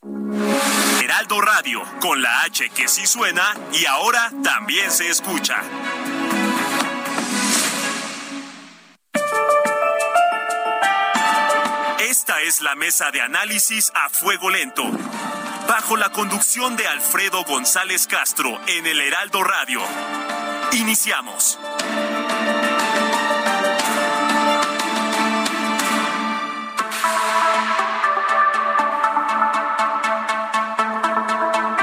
Heraldo Radio, con la H que sí suena y ahora también se escucha. Esta es la mesa de análisis a fuego lento, bajo la conducción de Alfredo González Castro en el Heraldo Radio. Iniciamos.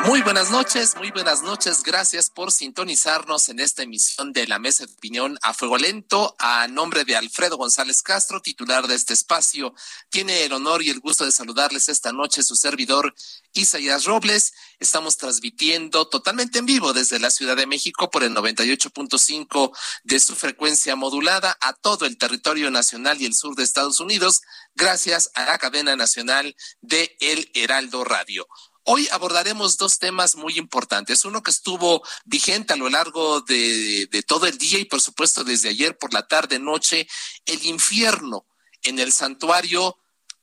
Muy buenas noches, muy buenas noches. Gracias por sintonizarnos en esta emisión de la Mesa de Opinión a Fuego Lento. A nombre de Alfredo González Castro, titular de este espacio, tiene el honor y el gusto de saludarles esta noche su servidor Isaías Robles. Estamos transmitiendo totalmente en vivo desde la Ciudad de México por el 98.5 de su frecuencia modulada a todo el territorio nacional y el sur de Estados Unidos, gracias a la cadena nacional de El Heraldo Radio. Hoy abordaremos dos temas muy importantes. Uno que estuvo vigente a lo largo de, todo el día y por supuesto desde ayer por la tarde noche, el infierno en el santuario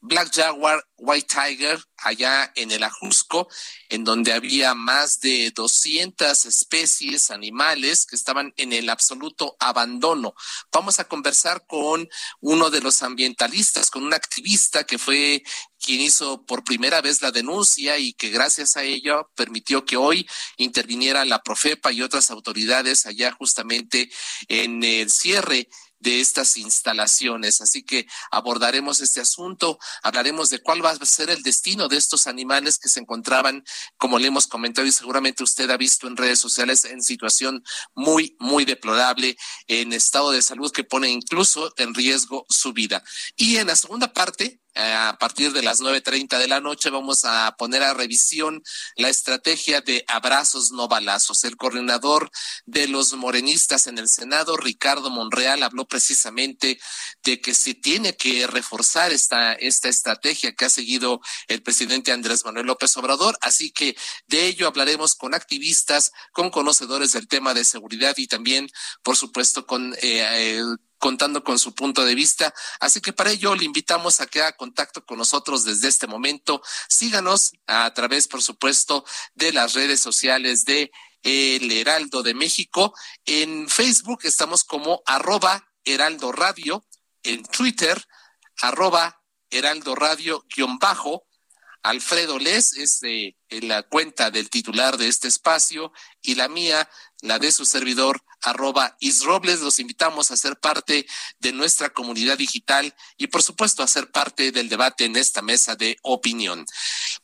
Black Jaguar, White Tiger, allá en el Ajusco, en donde había más de 200 especies animales que estaban en el absoluto abandono. Vamos a conversar con uno de los ambientalistas, con un activista que fue quien hizo por primera vez la denuncia y que gracias a ello permitió que hoy interviniera la Profepa y otras autoridades allá justamente en el cierre de estas instalaciones. Así que abordaremos este asunto, hablaremos de cuál va a ser el destino de estos animales que se encontraban, como le hemos comentado y seguramente usted ha visto en redes sociales, en situación muy, muy deplorable, en estado de salud que pone incluso en riesgo su vida. Y en la segunda parte, a partir de las 9.30 de la noche vamos a poner a revisión la estrategia de abrazos no balazos. El coordinador de los morenistas en el Senado, Ricardo Monreal, habló precisamente de que se tiene que reforzar esta, esta estrategia que ha seguido el presidente Andrés Manuel López Obrador. Así que de ello hablaremos con activistas, con conocedores del tema de seguridad y también, por supuesto, con eh, el contando con su punto de vista. Así que para ello le invitamos a que haga contacto con nosotros desde este momento. Síganos a través, por supuesto, de las redes sociales de El Heraldo de México. En Facebook estamos como arroba Heraldo Radio, en Twitter, arroba Heraldo Radio guion bajo. Alfredo Les es de la cuenta del titular de este espacio y la mía, la de su servidor, arroba isrobles. Los invitamos a ser parte de nuestra comunidad digital y por supuesto a ser parte del debate en esta mesa de opinión.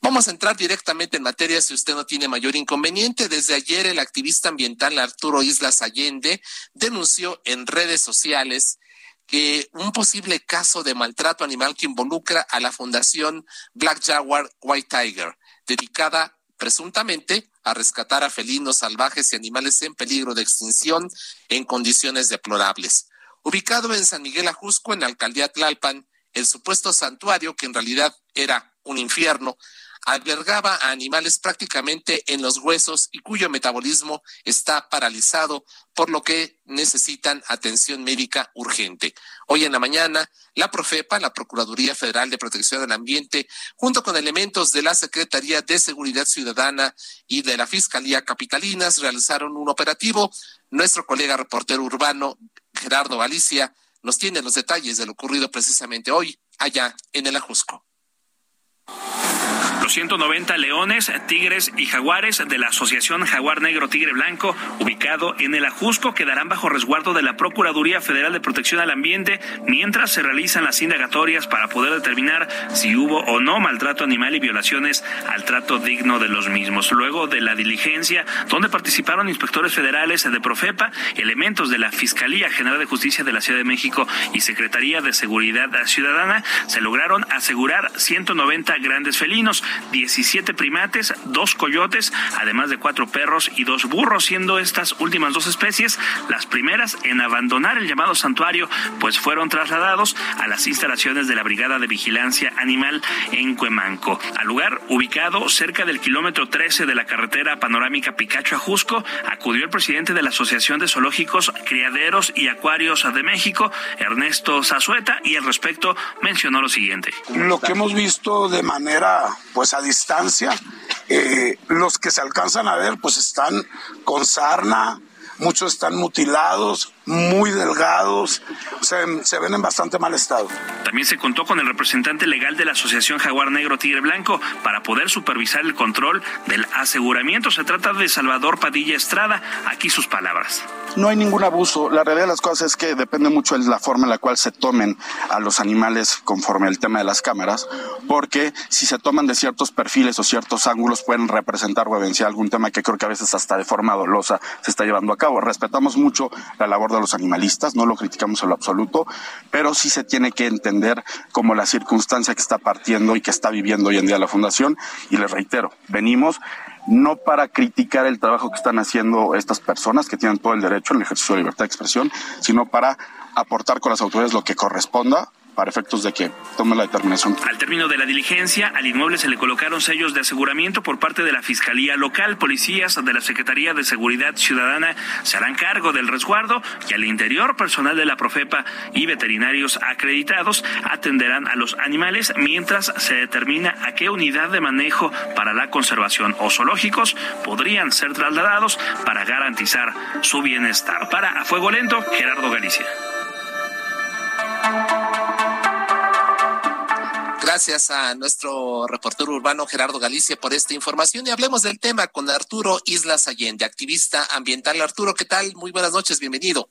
Vamos a entrar directamente en materia si usted no tiene mayor inconveniente. Desde ayer el activista ambiental Arturo Islas Allende denunció en redes sociales que un posible caso de maltrato animal que involucra a la Fundación Black Jaguar White Tiger, dedicada presuntamente a rescatar a felinos salvajes y animales en peligro de extinción en condiciones deplorables. Ubicado en San Miguel Ajusco, en la alcaldía Tlalpan, el supuesto santuario, que en realidad era un infierno, albergaba a animales prácticamente en los huesos y cuyo metabolismo está paralizado, por lo que necesitan atención médica urgente. Hoy en la mañana, la Profepa, la Procuraduría Federal de Protección del Ambiente, junto con elementos de la Secretaría de Seguridad Ciudadana y de la Fiscalía Capitalinas, realizaron un operativo. Nuestro colega reportero urbano, Gerardo Galicia, nos tiene los detalles de lo ocurrido precisamente hoy allá en el Ajusco. Los 190 leones, tigres y jaguares de la Asociación Jaguar Negro Tigre Blanco, ubicado en el Ajusco, quedarán bajo resguardo de la Procuraduría Federal de Protección al Ambiente mientras se realizan las indagatorias para poder determinar si hubo o no maltrato animal y violaciones al trato digno de los mismos. Luego de la diligencia, donde participaron inspectores federales de Profepa, elementos de la Fiscalía General de Justicia de la Ciudad de México y Secretaría de Seguridad Ciudadana, se lograron asegurar 190 grandes felinos, 17 primates, dos coyotes, además de cuatro perros y dos burros, siendo estas últimas dos especies las primeras en abandonar el llamado santuario, pues fueron trasladados a las instalaciones de la Brigada de Vigilancia Animal en Cuemanco. Al lugar ubicado cerca del kilómetro 13 de la carretera panorámica Picacho Ajusco, acudió el presidente de la Asociación de Zoológicos, Criaderos y Acuarios de México, Ernesto Zazueta, y al respecto mencionó lo siguiente. Lo que hemos visto de manera pues a distancia, eh, los que se alcanzan a ver pues están con sarna, muchos están mutilados, muy delgados, se ven en bastante mal estado. También se contó con el representante legal de la Asociación Jaguar Negro Tigre Blanco para poder supervisar el control del aseguramiento. Se trata de Salvador Padilla Estrada. Aquí sus palabras. No hay ningún abuso. La realidad de las cosas es que depende mucho de la forma en la cual se tomen a los animales conforme al tema de las cámaras, porque si se toman de ciertos perfiles o ciertos ángulos pueden representar o evidenciar algún tema que creo que a veces hasta de forma dolosa se está llevando a cabo. Respetamos mucho la labor de los animalistas, no lo criticamos en lo absoluto, pero sí se tiene que entender como la circunstancia que está partiendo y que está viviendo hoy en día la Fundación. Y les reitero, venimos no para criticar el trabajo que están haciendo estas personas que tienen todo el derecho en el ejercicio de libertad de expresión, sino para aportar con las autoridades lo que corresponda para efectos de que tome la determinación. Al término de la diligencia, al inmueble se le colocaron sellos de aseguramiento por parte de la Fiscalía Local. Policías de la Secretaría de Seguridad Ciudadana se harán cargo del resguardo y al interior, personal de la Profepa y veterinarios acreditados atenderán a los animales mientras se determina a qué unidad de manejo para la conservación o zoológicos podrían ser trasladados para garantizar su bienestar. Para A Fuego Lento, Gerardo Galicia. Gracias a nuestro reportero urbano Gerardo Galicia por esta información y hablemos del tema con Arturo Islas Allende, activista ambiental. Arturo, ¿qué tal? Muy buenas noches, bienvenido.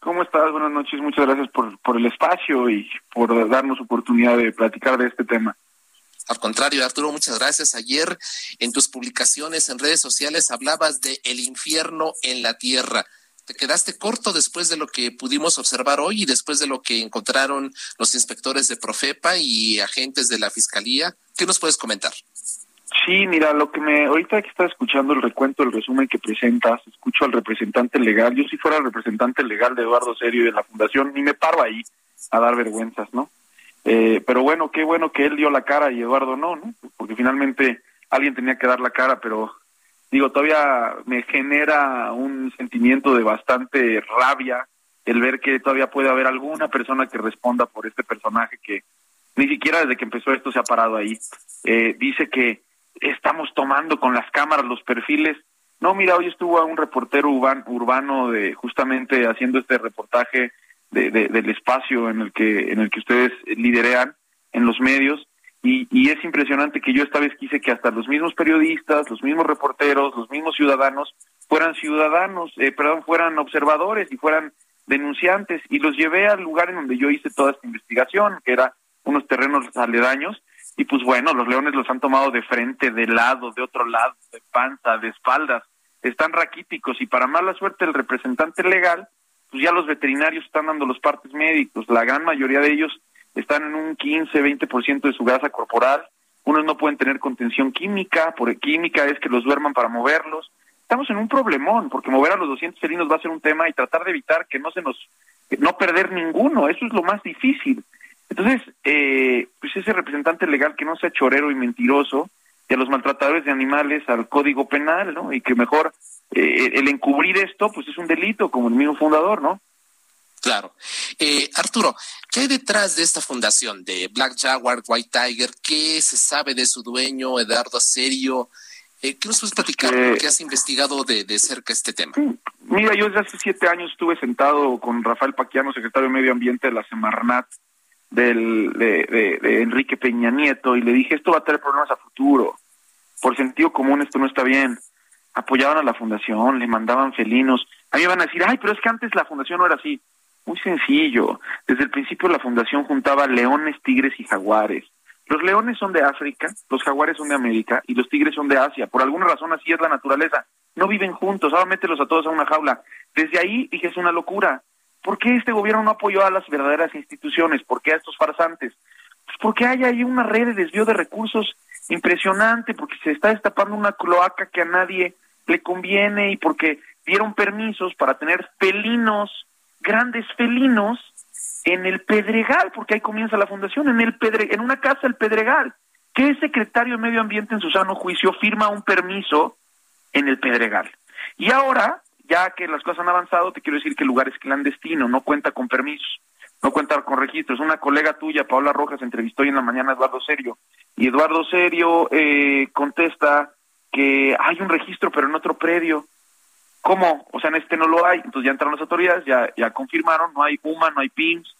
¿Cómo estás? Buenas noches, muchas gracias por, por el espacio y por darnos oportunidad de platicar de este tema. Al contrario, Arturo, muchas gracias. Ayer en tus publicaciones en redes sociales hablabas de el infierno en la tierra te quedaste corto después de lo que pudimos observar hoy y después de lo que encontraron los inspectores de Profepa y agentes de la Fiscalía. ¿Qué nos puedes comentar? Sí, mira, lo que me ahorita que está escuchando el recuento, el resumen que presentas, escucho al representante legal. Yo si fuera el representante legal de Eduardo Serio de la Fundación, ni me paro ahí a dar vergüenzas, ¿no? Eh, pero bueno, qué bueno que él dio la cara y Eduardo no, ¿no? Porque finalmente alguien tenía que dar la cara, pero digo, todavía me genera un sentimiento de bastante rabia el ver que todavía puede haber alguna persona que responda por este personaje que ni siquiera desde que empezó esto se ha parado ahí. Eh, dice que estamos tomando con las cámaras los perfiles. No, mira, hoy estuvo un reportero urbano de justamente haciendo este reportaje de, del espacio en el que en el que ustedes liderean en los medios y, es impresionante que yo esta vez quise que hasta los mismos periodistas, los mismos reporteros, los mismos ciudadanos fueran ciudadanos, eh, perdón, fueran observadores y fueran denunciantes. Y los llevé al lugar en donde yo hice toda esta investigación, que era unos terrenos aledaños. Y pues bueno, los leones los han tomado de frente, de lado, de otro lado, de panza, de espaldas, están raquíticos. Y para mala suerte el representante legal, pues ya los veterinarios están dando los partes médicos, la gran mayoría de ellos están en un 15, 20% de su grasa corporal, unos no pueden tener contención química, por química es que los duerman para moverlos. Estamos en un problemón, porque mover a los 200 felinos va a ser un tema y tratar de evitar que no se nos, no perder ninguno, eso es lo más difícil. Entonces, eh, pues ese representante legal que no sea chorero y mentiroso, y a los maltratadores de animales al código penal, ¿no? Y que mejor eh, el encubrir esto, pues es un delito, como el mismo fundador, ¿no? Claro. Eh, Arturo, ¿qué hay detrás de esta fundación de Black Jaguar, White Tiger? ¿Qué se sabe de su dueño, Eduardo Aserio? Eh, ¿Qué nos puedes platicar? Eh, ¿Qué has investigado de, cerca este tema? Mira, yo desde hace siete años estuve sentado con Rafael Paquiano, secretario de Medio Ambiente de la Semarnat, del, de, de, Enrique Peña Nieto y le dije, esto va a tener problemas a futuro. Por sentido común esto no está bien. Apoyaban a la fundación, le mandaban felinos. A mí me van a decir, ay, pero es que antes la fundación no era así. Muy sencillo. Desde el principio la fundación juntaba leones, tigres y jaguares. Los leones son de África, los jaguares son de América y los tigres son de Asia. Por alguna razón así es la naturaleza. No viven juntos, ahora mételos a todos a una jaula. Desde ahí dije, es una locura. ¿Por qué este gobierno no apoyó a las verdaderas instituciones? ¿Por qué a estos farsantes? Pues porque hay ahí una red de desvío de recursos impresionante, porque se está destapando una cloaca que a nadie le conviene y porque dieron permisos para tener felinos, grandes felinos, en el Pedregal, porque ahí comienza la fundación, en el Pedre, en una casa el Pedregal. ¿Qué secretario de Medio Ambiente en su sano juicio firma un permiso en el Pedregal? Y ahora, ya que las cosas han avanzado, te quiero decir que el lugar es clandestino, no cuenta con permisos, no cuenta con registros. Una colega tuya, Paola Rojas, entrevistó hoy en la mañana a Eduardo Serio, y Eduardo Serio eh, contesta que hay un registro, pero en otro predio. ¿Cómo? O sea, en este no lo hay. Entonces ya entraron las autoridades, ya, ya confirmaron, no hay UMA, no hay PIMS.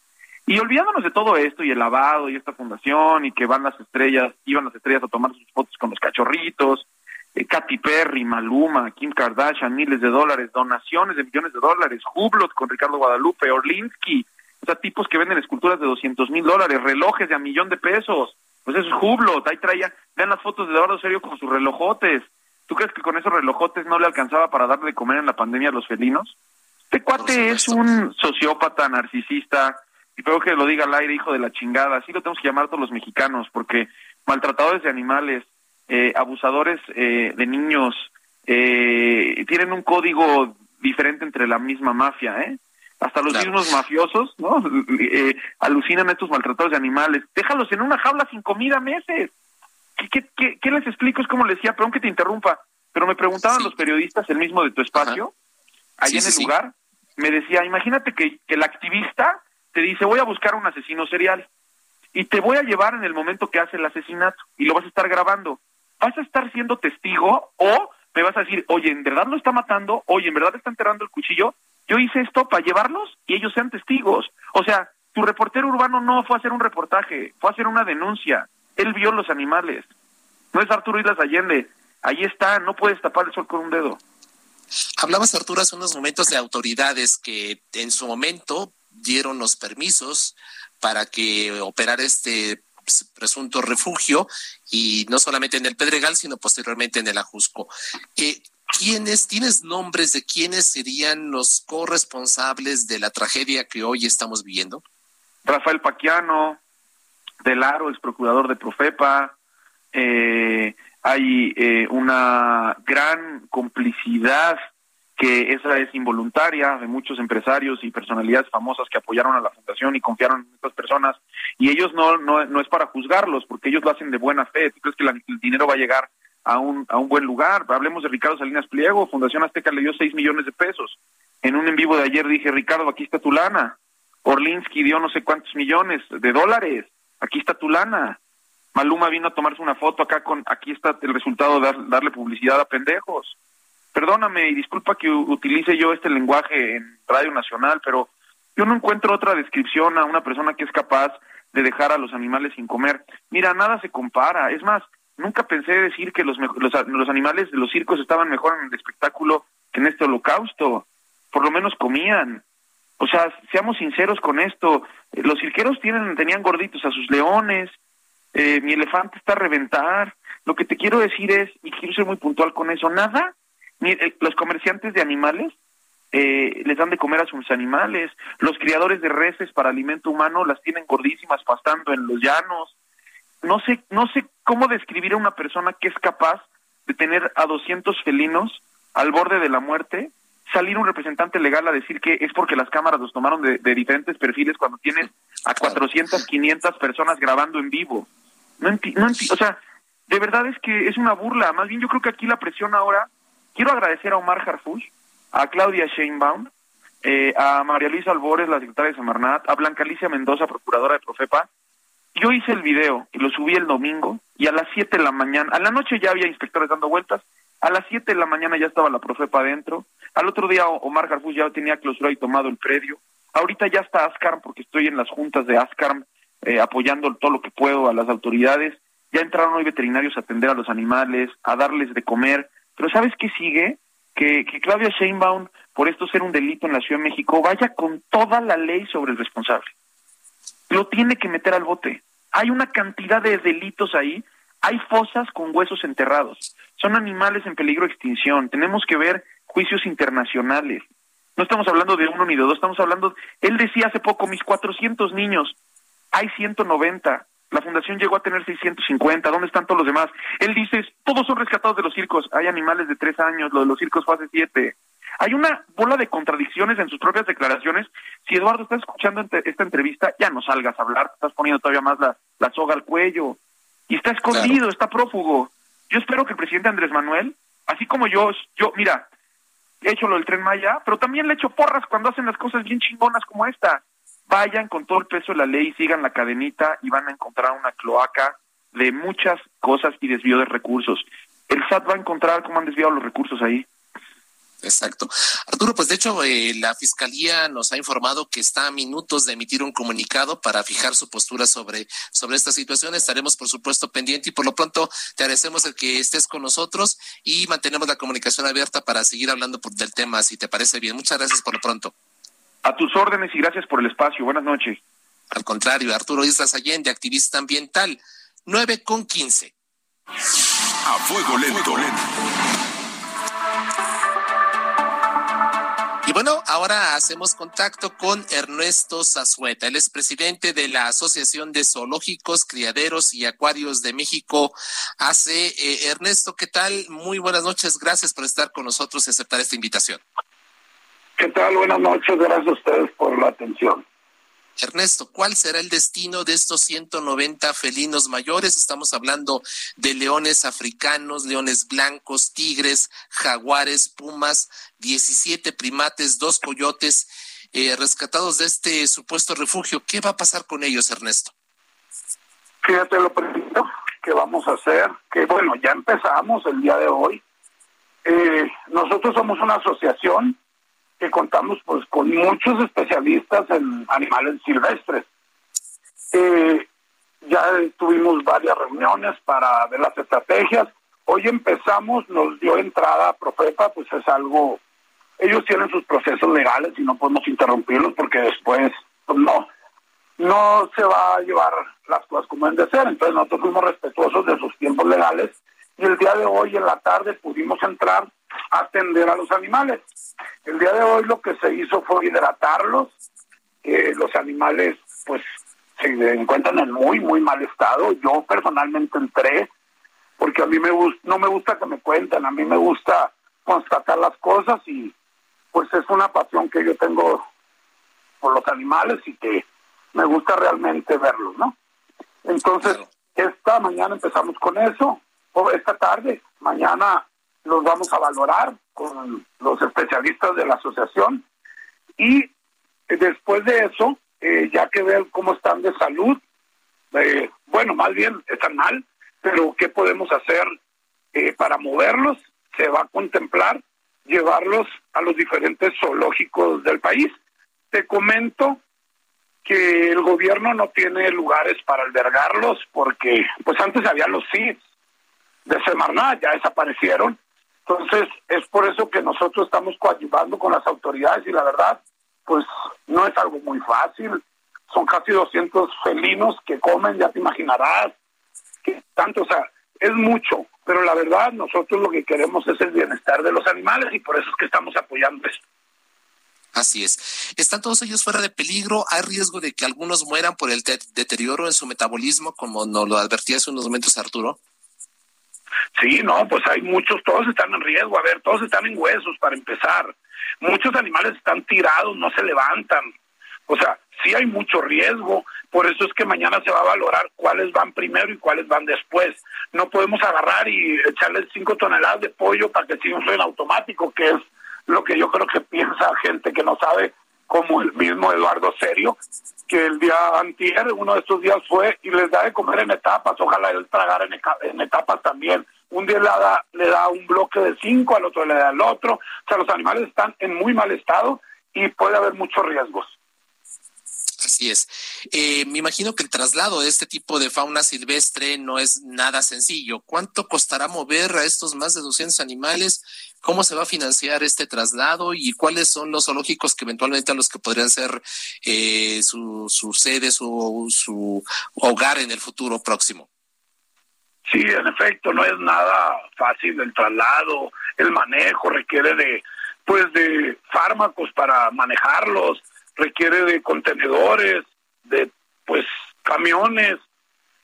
Y olvidándonos de todo esto y el lavado y esta fundación y que van las estrellas, iban las estrellas a tomar sus fotos con los cachorritos, eh, Katy Perry, Maluma, Kim Kardashian, miles de dólares, donaciones de millones de dólares, Hublot con Ricardo Guadalupe, Orlinsky, o sea, tipos que venden esculturas de 200 mil dólares, relojes de a millón de pesos. Pues eso es Hublot, ahí traía, vean las fotos de Eduardo Serio con sus relojotes. ¿Tú crees que con esos relojotes no le alcanzaba para darle de comer en la pandemia a los felinos? Este cuate es un sociópata, narcisista, y creo que lo diga al aire, hijo de la chingada. Así lo tenemos que llamar todos los mexicanos, porque maltratadores de animales, eh, abusadores eh, de niños, eh, tienen un código diferente entre la misma mafia, ¿eh? Hasta los mismos mafiosos, ¿no? alucinan a estos maltratadores de animales. Déjalos en una jaula sin comida meses. ¿Qué, qué, les explico? Es como le decía, perdón que te interrumpa, pero me preguntaban los periodistas, el mismo de tu espacio, ahí en el lugar, me decía, imagínate que, que el activista te dice, voy a buscar un asesino serial y te voy a llevar en el momento que hace el asesinato y lo vas a estar grabando. ¿Vas a estar siendo testigo o me vas a decir, oye, en verdad lo está matando, oye, en verdad está enterrando el cuchillo? Yo hice esto para llevarlos y ellos sean testigos. O sea, tu reportero urbano no fue a hacer un reportaje, fue a hacer una denuncia. Él vio los animales. No es Arturo Islas Allende. Ahí está, no puedes tapar el sol con un dedo. Hablabas, Arturo, hace unos momentos de autoridades que en su momento dieron los permisos para que operara este presunto refugio y no solamente en el Pedregal, sino posteriormente en el Ajusco. Eh, ¿Quiénes, tienes nombres de quiénes serían los corresponsables de la tragedia que hoy estamos viviendo? Rafael Paquiano, del Aro, ex procurador de Profepa, eh, hay eh, una gran complicidad que esa es involuntaria de muchos empresarios y personalidades famosas que apoyaron a la fundación y confiaron en estas personas y ellos no no, no es para juzgarlos porque ellos lo hacen de buena fe. ¿Tú crees que el dinero va a llegar a un, a un buen lugar? Hablemos de Ricardo Salinas Pliego, Fundación Azteca le dio 6 millones de pesos. En un en vivo de ayer dije, Ricardo, aquí está tu lana. Orlinsky dio no sé cuántos millones de dólares aquí está tu lana. Maluma vino a tomarse una foto acá con, aquí está el resultado de darle publicidad a pendejos. Perdóname y disculpa que utilice yo este lenguaje en Radio Nacional, pero yo no encuentro otra descripción a una persona que es capaz de dejar a los animales sin comer. Mira, nada se compara. Es más, nunca pensé decir que los, los, los animales de los circos estaban mejor en el espectáculo que en este holocausto. Por lo menos comían. O sea, seamos sinceros con esto. Los cirqueros tienen, tenían gorditos a sus leones. Eh, mi elefante está a reventar. Lo que te quiero decir es, y quiero ser muy puntual con eso, nada. Eh, los comerciantes de animales eh, les dan de comer a sus animales. Los criadores de reses para alimento humano las tienen gordísimas pastando en los llanos. No sé, no sé cómo describir a una persona que es capaz de tener a 200 felinos al borde de la muerte salir un representante legal a decir que es porque las cámaras los tomaron de, diferentes perfiles cuando tienes a 400, 500 personas grabando en vivo. No, no o sea, de verdad es que es una burla. Más bien yo creo que aquí la presión ahora, quiero agradecer a Omar Harfush, a Claudia Sheinbaum, eh, a María Luisa Albores, la secretaria de Semarnat, a Blanca Alicia Mendoza, procuradora de Profepa. Yo hice el video y lo subí el domingo y a las 7 de la mañana, a la noche ya había inspectores dando vueltas, a las 7 de la mañana ya estaba la Profepa adentro, al otro día Omar Garfús ya tenía clausurado y tomado el predio. Ahorita ya está ASCARM porque estoy en las juntas de ASCARM eh, apoyando todo lo que puedo a las autoridades. Ya entraron hoy veterinarios a atender a los animales, a darles de comer. Pero ¿sabes qué sigue? Que, que Claudia Sheinbaum, por esto ser un delito en la Ciudad de México, vaya con toda la ley sobre el responsable. Lo tiene que meter al bote. Hay una cantidad de delitos ahí. Hay fosas con huesos enterrados. Son animales en peligro de extinción. Tenemos que ver juicios internacionales. No estamos hablando de uno ni de dos, estamos hablando, él decía hace poco, mis 400 niños, hay 190, la fundación llegó a tener 650, ¿dónde están todos los demás? Él dice, todos son rescatados de los circos, hay animales de tres años, lo de los circos fue hace siete. Hay una bola de contradicciones en sus propias declaraciones. Si Eduardo está escuchando esta entrevista, ya no salgas a hablar, estás poniendo todavía más la, la soga al cuello. Y está escondido, está prófugo. Yo espero que el presidente Andrés Manuel, así como yo, yo, mira, he hecho lo del tren Maya, pero también le echo porras cuando hacen las cosas bien chingonas como esta. Vayan con todo el peso de la ley, sigan la cadenita y van a encontrar una cloaca de muchas cosas y desvío de recursos. El SAT va a encontrar cómo han desviado los recursos ahí. Exacto. Arturo, pues de hecho eh, la Fiscalía nos ha informado que está a minutos de emitir un comunicado para fijar su postura sobre, sobre esta situación. Estaremos, por supuesto, pendiente y por lo pronto te agradecemos el que estés con nosotros y mantenemos la comunicación abierta para seguir hablando del tema, si te parece bien. Muchas gracias por lo pronto. A tus órdenes y gracias por el espacio. Buenas noches. Al contrario, Arturo Islas Allende, activista ambiental, 9 con 15. A fuego lento. lento. Bueno, ahora hacemos contacto con Ernesto Zazueta. Él es presidente de la Asociación de Zoológicos, Criaderos y Acuarios de México. Hace eh, Ernesto, ¿qué tal? Muy buenas noches. Gracias por estar con nosotros y aceptar esta invitación. ¿Qué tal? Buenas noches. Gracias a ustedes por la atención. Ernesto, ¿cuál será el destino de estos 190 felinos mayores? Estamos hablando de leones africanos, leones blancos, tigres, jaguares, pumas, 17 primates, dos coyotes eh, rescatados de este supuesto refugio. ¿Qué va a pasar con ellos, Ernesto? Fíjate lo primero que vamos a hacer, que bueno, ya empezamos el día de hoy. Eh, nosotros somos una asociación que contamos pues con muchos especialistas en animales silvestres. Eh, ya tuvimos varias reuniones para ver las estrategias. Hoy empezamos, nos dio entrada Profeta, pues es algo, ellos tienen sus procesos legales y no podemos interrumpirlos porque después pues no, no se va a llevar las cosas como deben de ser. Entonces nosotros fuimos respetuosos de sus tiempos legales y el día de hoy en la tarde pudimos entrar a atender a los animales. El día de hoy lo que se hizo fue hidratarlos. los animales pues se encuentran en muy, muy mal estado. Yo personalmente entré porque a mí me no me gusta que me cuenten, a mí me gusta constatar las cosas y pues es una pasión que yo tengo por los animales y que me gusta realmente verlos, ¿no? Entonces, esta mañana empezamos con eso, o esta tarde, mañana los vamos a valorar con los especialistas de la asociación y después de eso, eh, ya que ver cómo están de salud, eh, bueno, más bien están mal, pero ¿qué podemos hacer eh, para moverlos? Se va a contemplar llevarlos a los diferentes zoológicos del país. Te comento que el gobierno no tiene lugares para albergarlos porque pues antes había los CIDs de Semarnat, ya desaparecieron entonces, es por eso que nosotros estamos coadyuvando con las autoridades y la verdad, pues no es algo muy fácil. Son casi 200 felinos que comen, ya te imaginarás, que tanto, o sea, es mucho, pero la verdad nosotros lo que queremos es el bienestar de los animales y por eso es que estamos apoyando esto. Así es. ¿Están todos ellos fuera de peligro? ¿Hay riesgo de que algunos mueran por el deterioro en su metabolismo, como nos lo advertía hace unos momentos Arturo? Sí, no, pues hay muchos, todos están en riesgo, a ver, todos están en huesos para empezar. Muchos animales están tirados, no se levantan. O sea, sí hay mucho riesgo, por eso es que mañana se va a valorar cuáles van primero y cuáles van después. No podemos agarrar y echarles cinco toneladas de pollo para que sigan en automático, que es lo que yo creo que piensa gente que no sabe, como el mismo Eduardo Serio, que el día anterior, uno de estos días fue y les da de comer en etapas, ojalá él tragara en, etapas también. Un día le da, le da un bloque de cinco, al otro le da el otro. O sea, los animales están en muy mal estado y puede haber muchos riesgos. Así es. Eh, me imagino que el traslado de este tipo de fauna silvestre no es nada sencillo. ¿Cuánto costará mover a estos más de 200 animales? ¿Cómo se va a financiar este traslado? ¿Y cuáles son los zoológicos que eventualmente a los que podrían ser eh, su, su sede, su, su hogar en el futuro próximo? Sí, en efecto, no es nada fácil el traslado, el manejo requiere de, pues, de fármacos para manejarlos requiere de contenedores, de pues camiones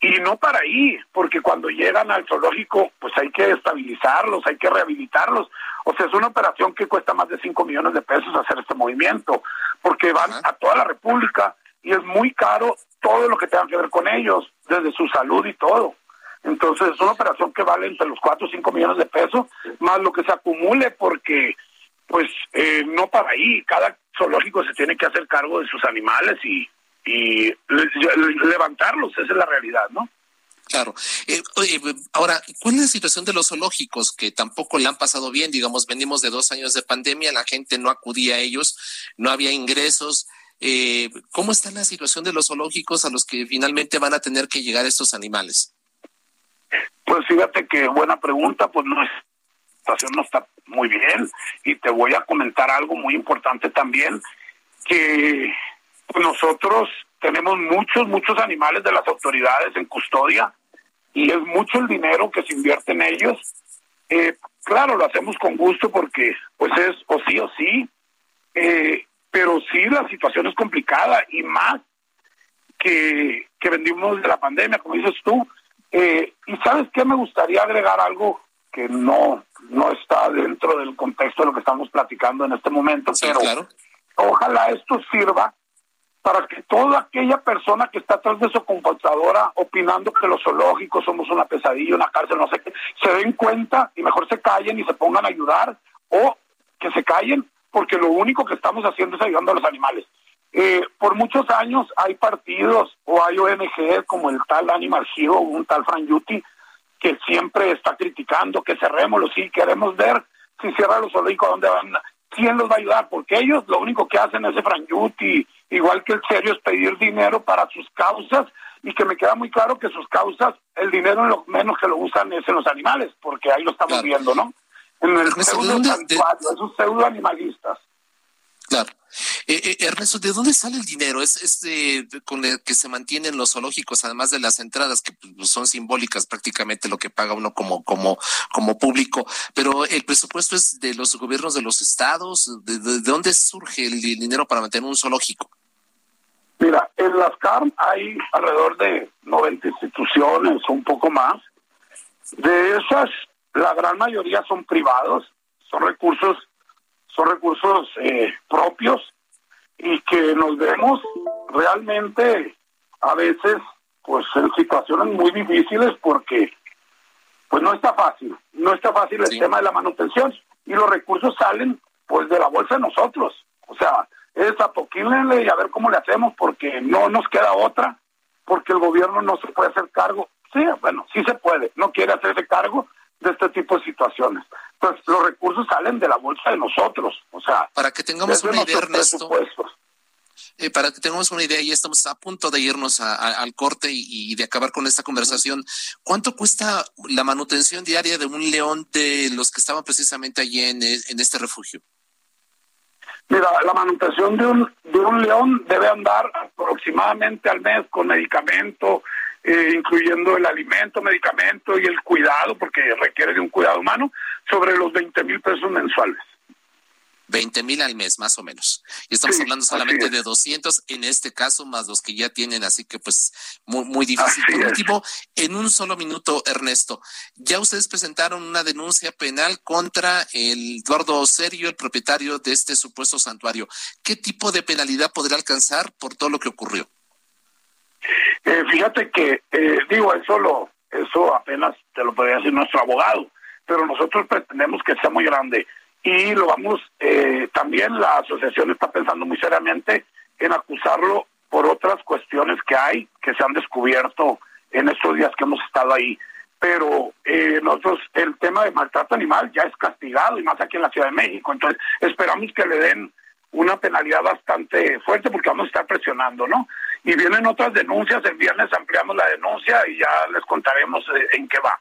y no para ahí, porque cuando llegan al zoológico, pues hay que estabilizarlos, hay que rehabilitarlos. O sea, es una operación que cuesta más de 5 millones de pesos hacer este movimiento, porque van a toda la República y es muy caro todo lo que tenga que ver con ellos, desde su salud y todo. Entonces, es una operación que vale entre los 4 o 5 millones de pesos, más lo que se acumule, porque, pues, eh, no para ahí. Cada zoológico se tiene que hacer cargo de sus animales y, y levantarlos, esa es la realidad, ¿no? Claro. Eh, ahora, ¿cuál es la situación de los zoológicos que tampoco le han pasado bien? Digamos, venimos de dos años de pandemia, la gente no acudía a ellos, no había ingresos. Eh, ¿Cómo está la situación de los zoológicos a los que finalmente van a tener que llegar estos animales? Pues fíjate que buena pregunta, pues no es, situación no está muy bien y te voy a comentar algo muy importante también, que nosotros tenemos muchos, muchos animales de las autoridades en custodia y es mucho el dinero que se invierte en ellos. Eh, claro, lo hacemos con gusto porque pues es o sí o sí, eh, pero sí la situación es complicada y más que, que vendimos de la pandemia, como dices tú. Eh, y sabes qué, me gustaría agregar algo que no, no está dentro del contexto de lo que estamos platicando en este momento, pero ojalá esto sirva para que toda aquella persona que está atrás de su computadora opinando que los zoológicos somos una pesadilla, una cárcel, no sé qué, se den cuenta y mejor se callen y se pongan a ayudar o que se callen porque lo único que estamos haciendo es ayudando a los animales. Eh, por muchos años hay partidos o hay ONG como el tal Animal Hero, un tal Frank Yuti, que siempre está criticando que cerrémoslo, sí, queremos ver si cierra los zoológicos, ¿a dónde van? ¿Quién los va a ayudar? Porque ellos lo único que hacen es franjuti, igual que el serio es pedir dinero para sus causas y que me queda muy claro que sus causas, el dinero lo menos que lo usan es en los animales, porque ahí lo estamos viendo, ¿no? En el pseudo santuario, esos pseudo animalistas. Claro. Eh, eh, Ernesto, ¿de dónde sale el dinero? ¿Es, con el que se mantienen los zoológicos, además de las entradas que pues, son simbólicas prácticamente lo que paga uno como, como, como público? Pero el presupuesto es de los gobiernos de los estados. ¿De, dónde surge el dinero para mantener un zoológico? Mira, en las CARM hay alrededor de 90 instituciones, un poco más. De esas, la gran mayoría son privados, son recursos son recursos eh, propios y que nos vemos realmente a veces pues en situaciones muy difíciles porque pues no está fácil, no está fácil el tema de la manutención y los recursos salen pues de la bolsa de nosotros, o sea, es apoquílenle y a ver cómo le hacemos porque no nos queda otra, porque el gobierno no se puede hacer cargo, sí, bueno, sí se puede, no quiere hacerse cargo de este tipo de situaciones pues los recursos salen de la bolsa de nosotros, o sea, para que tengamos una idea, Ernesto. Eh, para que tengamos una idea, ya estamos a punto de irnos al corte y, de acabar con esta conversación. ¿Cuánto cuesta la manutención diaria de un león de los que estaban precisamente allí en, en este refugio? Mira, la manutención de un, de un león debe andar aproximadamente al mes con medicamento, eh, incluyendo el alimento, medicamento y el cuidado, porque requiere de un cuidado humano, sobre los 20 mil pesos mensuales. 20 mil al mes, más o menos. Y estamos hablando solamente de 200 en este caso, más los que ya tienen, así que pues muy, muy difícil. Por último, en un solo minuto, Ernesto, ya ustedes presentaron una denuncia penal contra el Eduardo Oserio, el propietario de este supuesto santuario. ¿Qué tipo de penalidad podrá alcanzar por todo lo que ocurrió? Eh, fíjate que, eh, digo, eso, lo, eso apenas te lo podría decir nuestro abogado, pero nosotros pretendemos que sea muy grande y lo vamos, eh, también la asociación está pensando muy seriamente en acusarlo por otras cuestiones que hay, que se han descubierto en estos días que hemos estado ahí. Pero eh, nosotros, el tema de maltrato animal ya es castigado, y más aquí en la Ciudad de México. Entonces, esperamos que le den una penalidad bastante fuerte porque vamos a estar presionando, ¿no? Y vienen otras denuncias, el viernes ampliamos la denuncia y ya les contaremos eh, en qué va.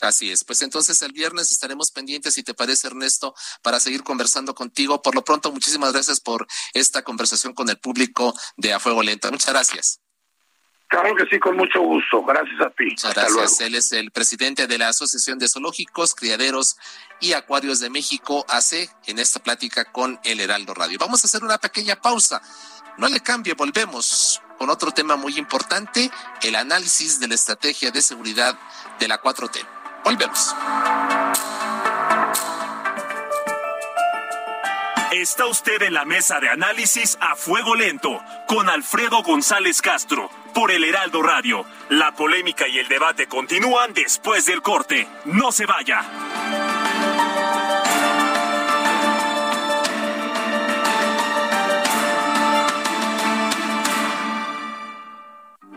Así es, pues entonces el viernes estaremos pendientes, si te parece, Ernesto, para seguir conversando contigo. Por lo pronto, muchísimas gracias por esta conversación con el público de A Fuego Lento. Muchas gracias. Claro que sí, con mucho gusto. Gracias a ti. Muchas gracias. Él es el presidente de la Asociación de Zoológicos, Criaderos y Acuarios de México, AC, en esta plática con el Heraldo Radio. Vamos a hacer una pequeña pausa. No le cambie, volvemos con otro tema muy importante, el análisis de la estrategia de seguridad de la 4T. Volvemos. Está usted en la mesa de análisis a fuego lento con Alfredo González Castro por el Heraldo Radio. La polémica y el debate continúan después del corte. No se vaya.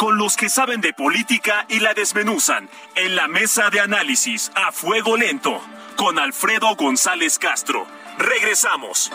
Con los que saben de política y la desmenuzan en la mesa de análisis a fuego lento con Alfredo González Castro. Regresamos.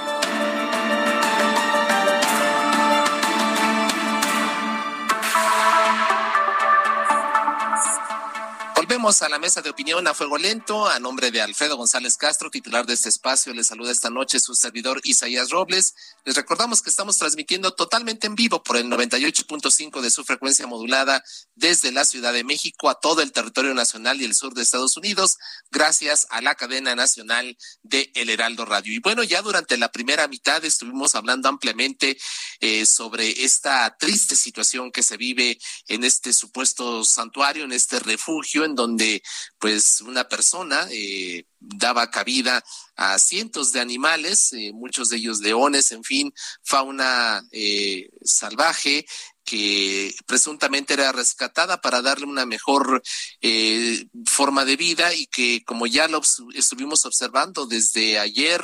A la mesa de opinión a fuego lento. A nombre de Alfredo González Castro, titular de este espacio, les saluda esta noche su servidor Isaías Robles. Les recordamos que estamos transmitiendo totalmente en vivo por el 98.5 de su frecuencia modulada desde la Ciudad de México a todo el territorio nacional y el sur de Estados Unidos, gracias a la cadena nacional de El Heraldo Radio. Y bueno, ya durante la primera mitad estuvimos hablando ampliamente eh, sobre esta triste situación que se vive en este supuesto santuario, en este refugio, en donde pues una persona eh, daba cabida a cientos de animales, eh, muchos de ellos leones, en fin, fauna eh, salvaje, que presuntamente era rescatada para darle una mejor eh, forma de vida y que como ya lo estuvimos observando desde ayer,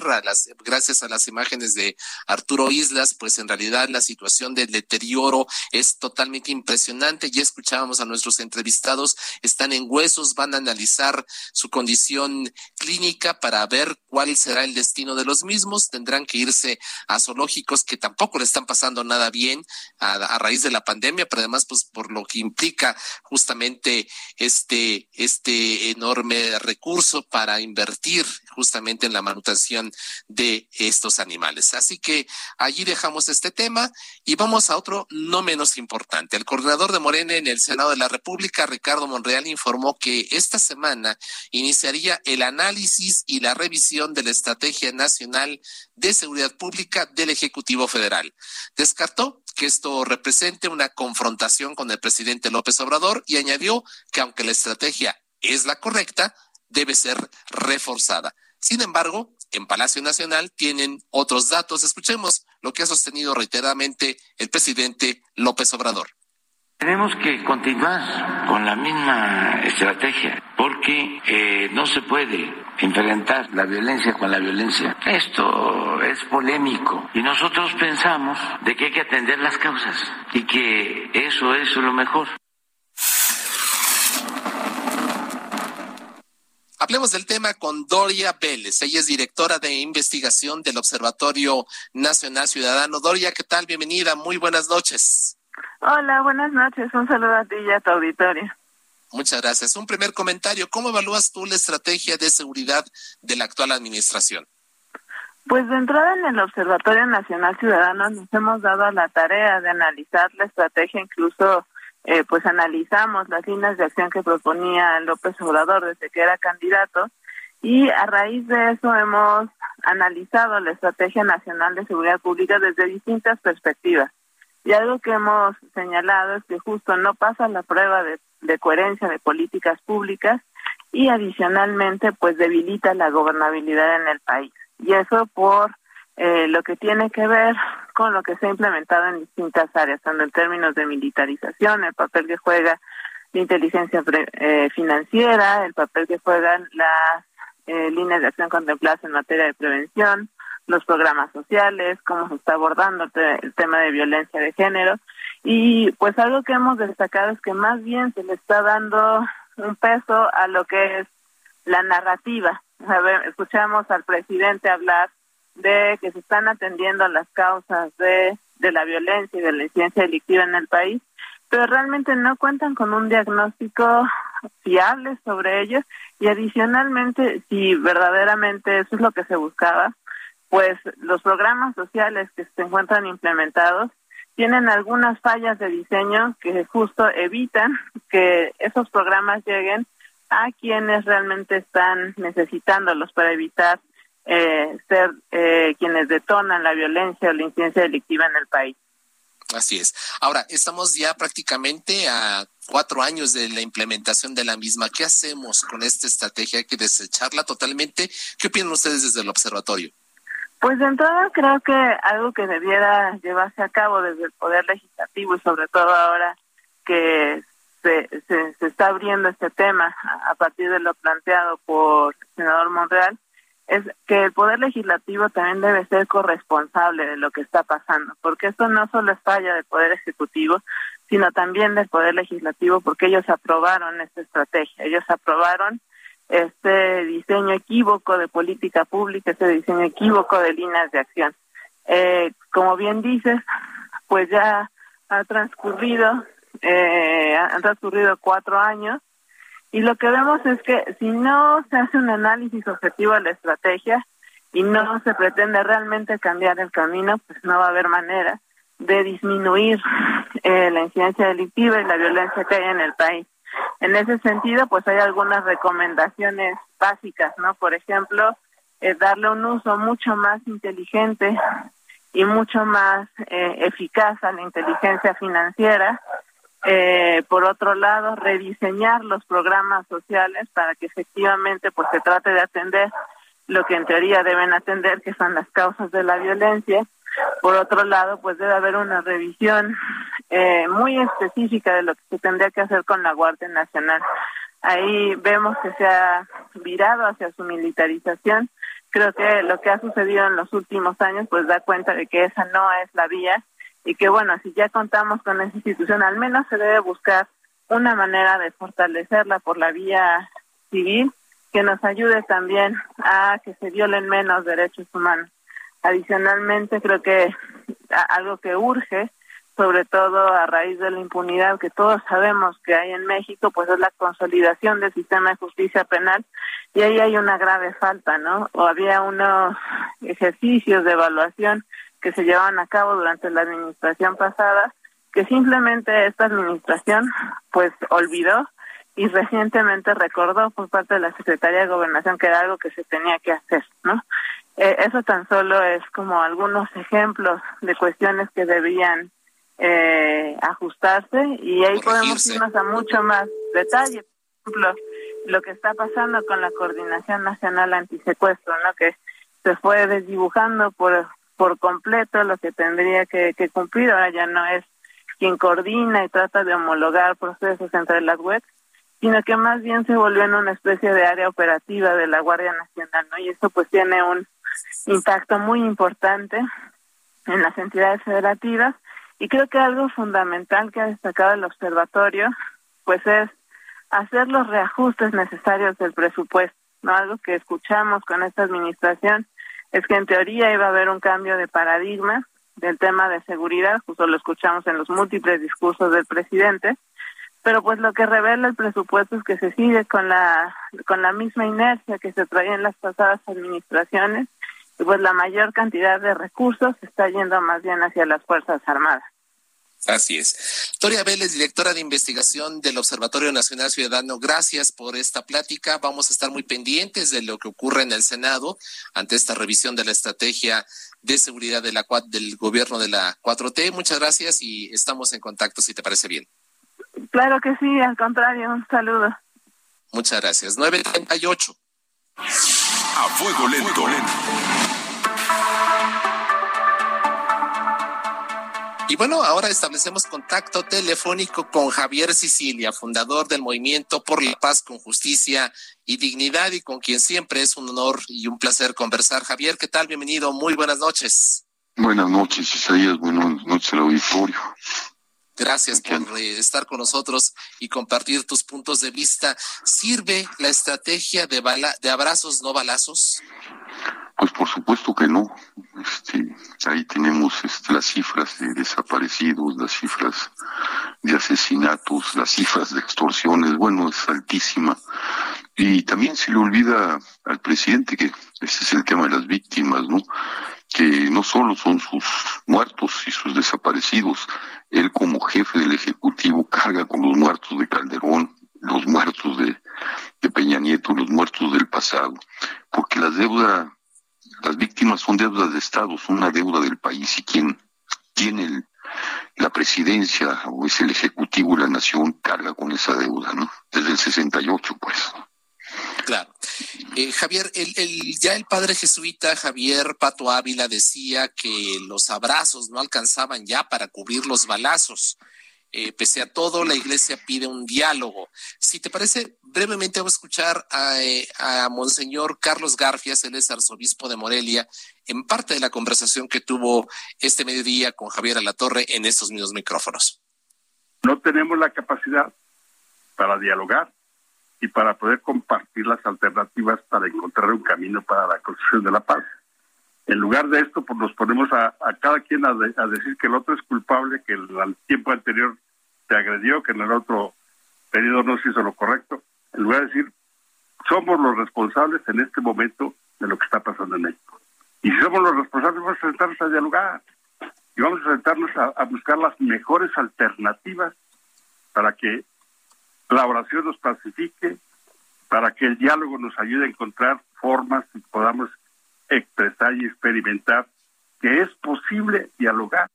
gracias a las imágenes de Arturo Islas, pues en realidad la situación del deterioro es totalmente impresionante. Ya escuchábamos a nuestros entrevistados, están en huesos, van a analizar su condición clínica para ver cuál será el destino de los mismos. Tendrán que irse a zoológicos que tampoco le están pasando nada bien a, a raíz de la pandemia, pero además pues por lo que implica justamente este, este enorme recurso para invertir justamente en la manutención de estos animales. Así que allí dejamos este tema y vamos a otro no menos importante. El coordinador de Morena en el Senado de la República, Ricardo Monreal, informó que esta semana iniciaría el análisis y la revisión de la Estrategia Nacional de Seguridad Pública del Ejecutivo Federal. Descartó que esto represente una confrontación con el presidente López Obrador y añadió que aunque la estrategia es la correcta, debe ser reforzada. Sin embargo, en Palacio Nacional tienen otros datos. Escuchemos lo que ha sostenido reiteradamente el presidente López Obrador. Tenemos que continuar con la misma estrategia porque eh, no se puede enfrentar la violencia con la violencia. Esto es polémico y nosotros pensamos de que hay que atender las causas y que eso es lo mejor. Hablemos del tema con Doria Vélez. Ella es directora de investigación del Observatorio Nacional Ciudadano. Doria, ¿qué tal? Bienvenida. Muy buenas noches. Hola, buenas noches. Un saludo a ti y a tu auditorio. Muchas gracias. Un primer comentario. ¿Cómo evalúas tú la estrategia de seguridad de la actual administración? Pues de entrada en el Observatorio Nacional Ciudadano nos hemos dado la tarea de analizar la estrategia, incluso eh, pues analizamos las líneas de acción que proponía López Obrador desde que era candidato y a raíz de eso hemos analizado la Estrategia Nacional de Seguridad Pública desde distintas perspectivas. Y algo que hemos señalado es que justo no pasa la prueba de, de coherencia de políticas públicas y adicionalmente pues debilita la gobernabilidad en el país. Y eso por eh, lo que tiene que ver con lo que se ha implementado en distintas áreas, tanto en términos de militarización, el papel que juega la inteligencia eh, financiera, el papel que juegan las eh, líneas de acción contempladas en materia de prevención, los programas sociales, cómo se está abordando el tema de violencia de género. Y pues algo que hemos destacado es que más bien se le está dando un peso a lo que es la narrativa, escuchamos al presidente hablar de que se están atendiendo las causas de, de la violencia y de la incidencia delictiva en el país, pero realmente no cuentan con un diagnóstico fiable sobre ellos y adicionalmente, si verdaderamente eso es lo que se buscaba, pues los programas sociales que se encuentran implementados tienen algunas fallas de diseño que justo evitan que esos programas lleguen a quienes realmente están necesitándolos para evitar eh, ser eh, quienes detonan la violencia o la incidencia delictiva en el país. Así es. Ahora, estamos ya prácticamente a cuatro años de la implementación de la misma. ¿Qué hacemos con esta estrategia? ¿Hay que desecharla totalmente? ¿Qué opinan ustedes desde el observatorio? Pues de entrada creo que algo que debiera llevarse a cabo desde el Poder Legislativo y sobre todo ahora que se, se, está abriendo este tema a partir de lo planteado por el senador Monreal, es que el Poder Legislativo también debe ser corresponsable de lo que está pasando, porque esto no solo es falla del Poder Ejecutivo, sino también del Poder Legislativo, porque ellos aprobaron esta estrategia, ellos aprobaron este diseño equívoco de política pública, este diseño equívoco de líneas de acción. Eh, como bien dices, pues ya ha transcurrido eh, han transcurrido cuatro años y lo que vemos es que si no se hace un análisis objetivo de la estrategia y no se pretende realmente cambiar el camino, pues no va a haber manera de disminuir eh, la incidencia delictiva y la violencia que hay en el país. En ese sentido, pues hay algunas recomendaciones básicas, ¿no? Por ejemplo, eh, darle un uso mucho más inteligente y mucho más eh, eficaz a la inteligencia financiera, eh, por otro lado, rediseñar los programas sociales para que efectivamente pues se trate de atender lo que en teoría deben atender, que son las causas de la violencia. Por otro lado, pues debe haber una revisión eh, muy específica de lo que se tendría que hacer con la Guardia Nacional. Ahí vemos que se ha virado hacia su militarización. Creo que lo que ha sucedido en los últimos años pues da cuenta de que esa no es la vía y que bueno, si ya contamos con esa institución, al menos se debe buscar una manera de fortalecerla por la vía civil que nos ayude también a que se violen menos derechos humanos. Adicionalmente, creo que algo que urge, sobre todo a raíz de la impunidad que todos sabemos que hay en México, pues es la consolidación del sistema de justicia penal y ahí hay una grave falta, ¿no? O había unos ejercicios de evaluación que se llevaban a cabo durante la administración pasada, que simplemente esta administración pues olvidó y recientemente recordó por parte de la Secretaría de Gobernación que era algo que se tenía que hacer, ¿no? Eh, eso tan solo es como algunos ejemplos de cuestiones que debían eh, ajustarse y ahí podemos irnos a mucho más detalle. Por ejemplo, lo que está pasando con la Coordinación Nacional Antisecuestro, ¿no? Que se fue desdibujando por por completo lo que tendría que, cumplir. Ahora ya no es quien coordina y trata de homologar procesos entre las webs, sino que más bien se volvió en una especie de área operativa de la Guardia Nacional, ¿no? Y eso pues tiene un impacto muy importante en las entidades federativas y creo que algo fundamental que ha destacado el observatorio pues es hacer los reajustes necesarios del presupuesto. ¿no? Algo que escuchamos con esta administración es que en teoría iba a haber un cambio de paradigma del tema de seguridad, justo lo escuchamos en los múltiples discursos del presidente, pero pues lo que revela el presupuesto es que se sigue con la con la misma inercia que se traía en las pasadas administraciones pues la mayor cantidad de recursos está yendo más bien hacia las Fuerzas Armadas. Así es. Toria Vélez, directora de investigación del Observatorio Nacional Ciudadano, gracias por esta plática. Vamos a estar muy pendientes de lo que ocurre en el Senado ante esta revisión de la estrategia de seguridad de la, del gobierno de la 4T. Muchas gracias y estamos en contacto si te parece bien. Claro que sí, al contrario, un saludo. Muchas gracias. 938. A fuego lento. Y bueno, ahora establecemos contacto telefónico con Javier Sicilia, fundador del Movimiento por la Paz con Justicia y Dignidad y con quien siempre es un honor y un placer conversar. Javier, ¿qué tal? Bienvenido, muy buenas noches. Buenas noches, Isaías, buenas noches al auditorio. Gracias por eh, estar con nosotros y compartir tus puntos de vista. ¿Sirve la estrategia de, bala de abrazos, no balazos? Pues por supuesto que no. Este, ahí tenemos este, las cifras de desaparecidos, las cifras de asesinatos, las cifras de extorsiones. Bueno, es altísima. Y también se le olvida al presidente que ese es el tema de las víctimas, ¿no? No solo son sus muertos y sus desaparecidos, él como jefe del Ejecutivo carga con los muertos de Calderón, los muertos de, Peña Nieto, los muertos del pasado, porque la deuda las víctimas son deudas de Estado, son una deuda del país y quien tiene la presidencia o es el ejecutivo de la nación carga con esa deuda, ¿no? Desde el 68, pues. Claro. Eh, Javier, el, ya el padre jesuita Javier Pato Ávila decía que los abrazos no alcanzaban ya para cubrir los balazos. Eh, pese a todo, la iglesia pide un diálogo. Si te parece, brevemente vamos a escuchar a, eh, a Monseñor Carlos Garfias, él es arzobispo de Morelia, en parte de la conversación que tuvo este mediodía con Javier Alatorre en estos mismos micrófonos. No tenemos la capacidad para dialogar y para poder compartir las alternativas para encontrar un camino para la construcción de la paz. En lugar de esto, pues nos ponemos a, a cada quien a, de, a, decir que el otro es culpable, que el, tiempo anterior te agredió, que en el otro periodo no se hizo lo correcto. En lugar de decir, somos los responsables en este momento de lo que está pasando en México. Y si somos los responsables, vamos a sentarnos a dialogar y vamos a sentarnos a, a buscar las mejores alternativas para que la oración nos pacifique, para que el diálogo nos ayude a encontrar formas y podamos expresar y experimentar que es posible dialogar.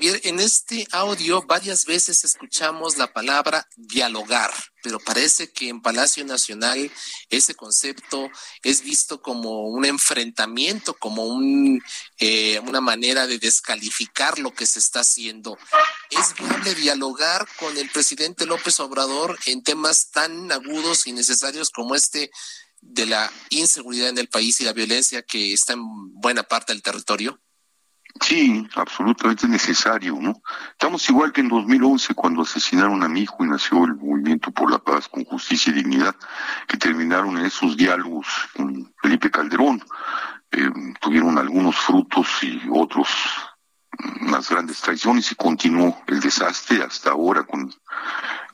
Javier, en este audio varias veces escuchamos la palabra dialogar, pero parece que en Palacio Nacional ese concepto es visto como un enfrentamiento, como un, eh, una manera de descalificar lo que se está haciendo. ¿Es viable dialogar con el presidente López Obrador en temas tan agudos y necesarios como este de la inseguridad en el país y la violencia que está en buena parte del territorio? Sí, absolutamente necesario, ¿no? Estamos igual que en 2011 cuando asesinaron a mi hijo y nació el Movimiento por la Paz con Justicia y Dignidad, que terminaron en esos diálogos con Felipe Calderón. Eh, tuvieron algunos frutos y otros más grandes traiciones y continuó el desastre hasta ahora con,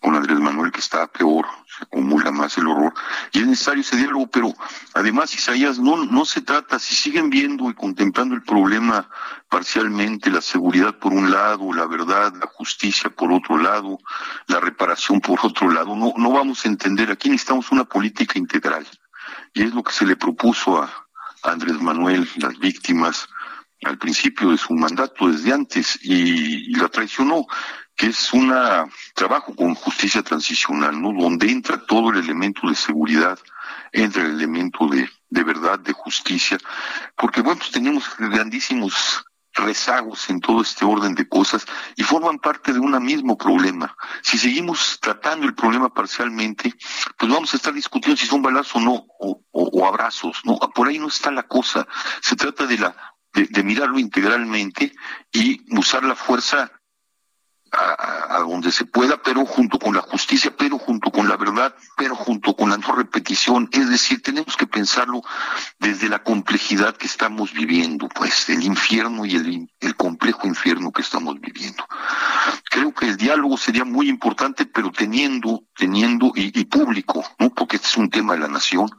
con Andrés Manuel que está peor, se acumula más el horror. Y es necesario ese diálogo, pero además Isaías no, no se trata, si siguen viendo y contemplando el problema parcialmente, la seguridad por un lado, la verdad, la justicia por otro lado, la reparación por otro lado, no, no vamos a entender, aquí necesitamos una política integral. Y es lo que se le propuso a Andrés Manuel, las víctimas, al principio de su mandato desde antes y, la traicionó que es un trabajo con justicia transicional, ¿no? Donde entra todo el elemento de seguridad, entra el elemento de, de verdad, de justicia, porque bueno, pues tenemos grandísimos rezagos en todo este orden de cosas y forman parte de un mismo problema. Si seguimos tratando el problema parcialmente, pues vamos a estar discutiendo si son balazos o no, o, abrazos, ¿no? Por ahí no está la cosa. Se trata de la de, mirarlo integralmente y usar la fuerza a, donde se pueda, pero junto con la justicia, pero junto con la verdad, pero junto con la no repetición. Es decir, tenemos que pensarlo desde la complejidad que estamos viviendo, pues, el infierno y el, el complejo infierno que estamos viviendo. Creo que el diálogo sería muy importante, pero teniendo, teniendo y, público, ¿no? Porque este es un tema de la nación,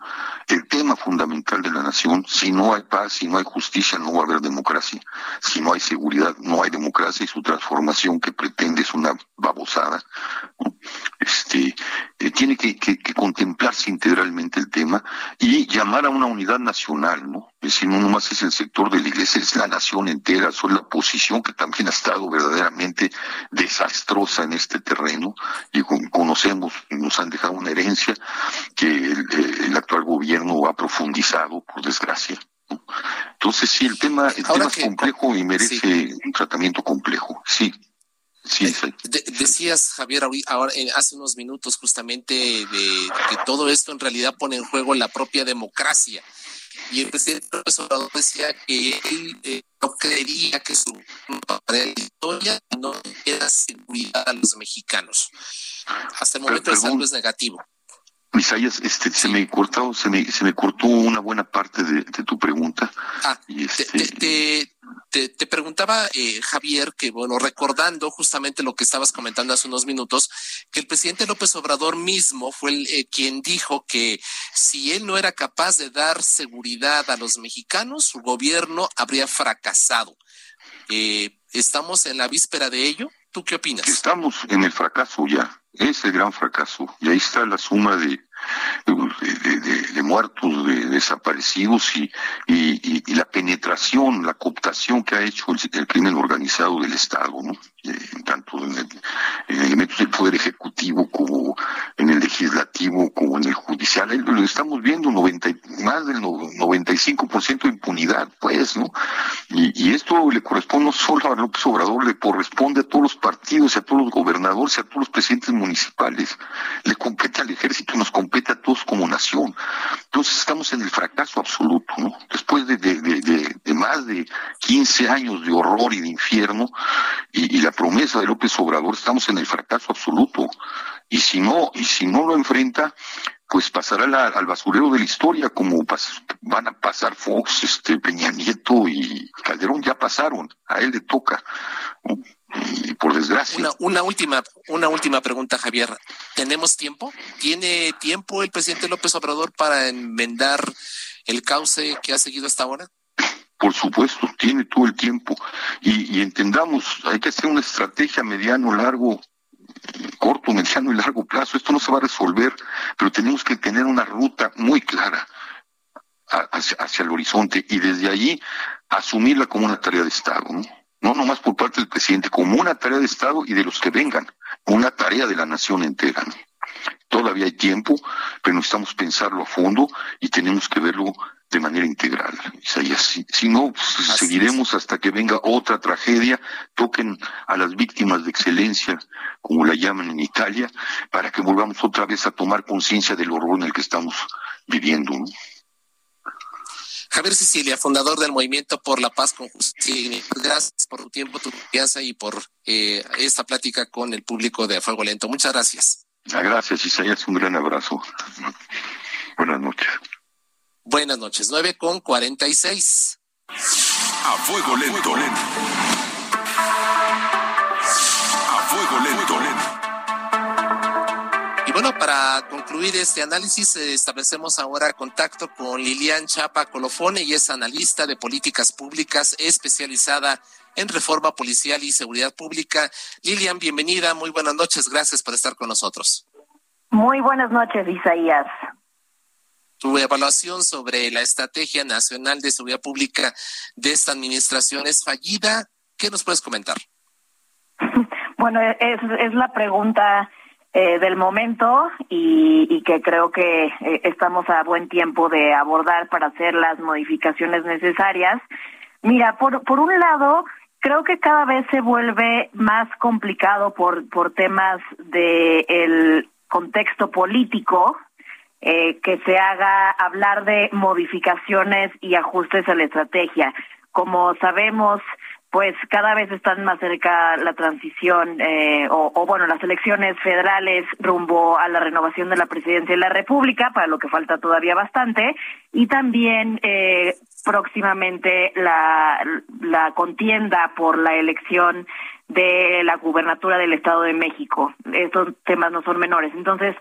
el tema fundamental de la nación. Si no hay paz, si no hay justicia, no va a haber democracia. Si no hay seguridad, no hay democracia y su transformación que pretende es una babosada. Este, eh, tiene que, contemplarse integralmente el tema y llamar a una unidad nacional, ¿no? Es decir, no nomás es el sector de la iglesia, es la nación entera, es la posición que también ha estado verdaderamente desastrosa en este terreno y conocemos, nos han dejado una herencia que el, actual gobierno ha profundizado, por desgracia. Entonces, sí, el tema, el tema es complejo y merece un tratamiento complejo. Sí. Sí, decías, Javier, ahora, hace unos minutos justamente de que todo esto en realidad pone en juego la propia democracia. Y el presidente López Obrador decía que él eh, no creería que su historia no diera seguridad a los mexicanos. Hasta el momento es algo es negativo. Isaías, este, se me cortó, se me, se me cortó una buena parte de, tu pregunta. Ah, este, te, te, preguntaba, eh, Javier, que bueno, recordando justamente lo que estabas comentando hace unos minutos, que el presidente López Obrador mismo fue el, eh, quien dijo que si él no era capaz de dar seguridad a los mexicanos, su gobierno habría fracasado. Eh, ¿Estamos en la víspera de ello? ¿Tú qué opinas? Estamos en el fracaso ya, es el gran fracaso. Y ahí está la suma de, de, muertos, de desaparecidos y, y, la penetración, la cooptación que ha hecho el, crimen organizado del Estado, ¿no? Tanto en, el, en, elementos del Poder Ejecutivo como en el Legislativo como en el Judicial. Lo estamos viendo, 90, más del 95% de impunidad, pues, ¿no? Y, y esto le corresponde no solo a López Obrador, le corresponde a todos los partidos, y a todos los gobernadores, y a todos los presidentes municipales. Le compete al ejército, nos compete a todos como nación. Entonces estamos en el fracaso absoluto, ¿no? Después de, más de 15 años de horror y de infierno y, la promesa de López Obrador, estamos en el fracaso absoluto. Y si no, y si no lo enfrenta, pues pasará al basurero de la historia, como van a pasar Fox, este, Peña Nieto y Calderón, ya pasaron, a él le toca y por desgracia. Una, última, una última pregunta, Javier. ¿Tenemos tiempo? ¿Tiene tiempo el presidente López Obrador para enmendar el cauce que ha seguido hasta ahora? Por supuesto, tiene todo el tiempo. Y, entendamos, hay que hacer una estrategia mediano, largo, corto, mediano y largo plazo. Esto no se va a resolver, pero tenemos que tener una ruta muy clara hacia, el horizonte y desde allí asumirla como una tarea de Estado. ¿no? no nomás por parte del presidente, como una tarea de Estado y de los que vengan, una tarea de la nación entera. Todavía hay tiempo, pero necesitamos pensarlo a fondo y tenemos que verlo de manera integral. Si, si no, pues, seguiremos hasta que venga otra tragedia, toquen a las víctimas de excelencia, como la llaman en Italia, para que volvamos otra vez a tomar conciencia del horror en el que estamos viviendo. Javier Sicilia, fundador del Movimiento por la Paz con Justicia. Gracias por tu tiempo, tu confianza y por eh, esta plática con el público de Fuego Lento. Muchas gracias. Ah, gracias, Isaías. Un gran abrazo. Buenas noches. Buenas noches. Nueve con cuarenta y seis. A Fuego Lento. A Fuego Lento. Bueno, para concluir este análisis, eh, establecemos ahora contacto con Lilian Chapa Colofone, y es analista de políticas públicas especializada en reforma policial y seguridad pública. Lilian, bienvenida, muy buenas noches, gracias por estar con nosotros. Muy buenas noches, Isaías. Tu evaluación sobre la Estrategia Nacional de Seguridad Pública de esta administración es fallida. ¿Qué nos puedes comentar? Bueno, es, es la pregunta eh, del momento y, que creo que eh, estamos a buen tiempo de abordar para hacer las modificaciones necesarias. Mira, por, por un lado, creo que cada vez se vuelve más complicado por, por temas del el contexto político eh, que se haga hablar de modificaciones y ajustes a la estrategia. Como sabemos, pues cada vez están más cerca la transición eh, o, bueno, las elecciones federales rumbo a la renovación de la presidencia de la República, para lo que falta todavía bastante, y también eh, próximamente la, la contienda por la elección de la gubernatura del Estado de México. Estos temas no son menores. Entonces,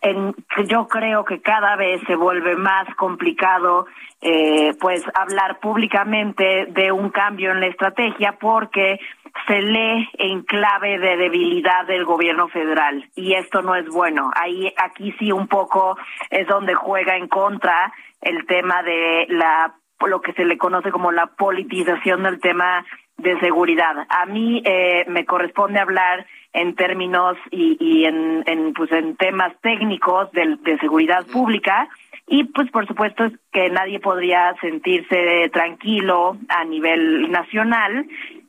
en, yo creo que cada vez se vuelve más complicado eh, pues hablar públicamente de un cambio en la estrategia porque se lee en clave de debilidad del gobierno federal y esto no es bueno. Ahí aquí sí un poco es donde juega en contra el tema de la lo que se le conoce como la politización del tema de seguridad. A mí eh, me corresponde hablar en términos y, y en, en, pues en temas técnicos de, de seguridad pública. Y pues por supuesto que nadie podría sentirse tranquilo a nivel nacional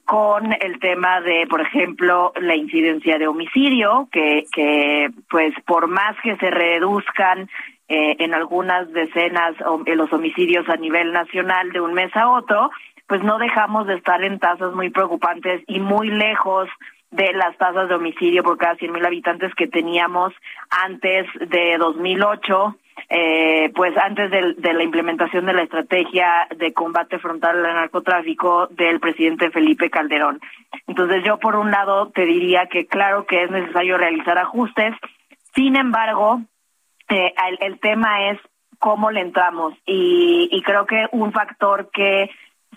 con el tema de, por ejemplo, la incidencia de homicidio, que, que pues por más que se reduzcan eh, en algunas decenas de los homicidios a nivel nacional de un mes a otro, pues no dejamos de estar en tasas muy preocupantes y muy lejos de las tasas de homicidio por cada 100.000 habitantes que teníamos antes de 2008, eh, pues antes de, la implementación de la estrategia de combate frontal al narcotráfico del presidente Felipe Calderón. Entonces yo por un lado te diría que claro que es necesario realizar ajustes, sin embargo, eh, el, el tema es cómo le entramos y, y creo que un factor que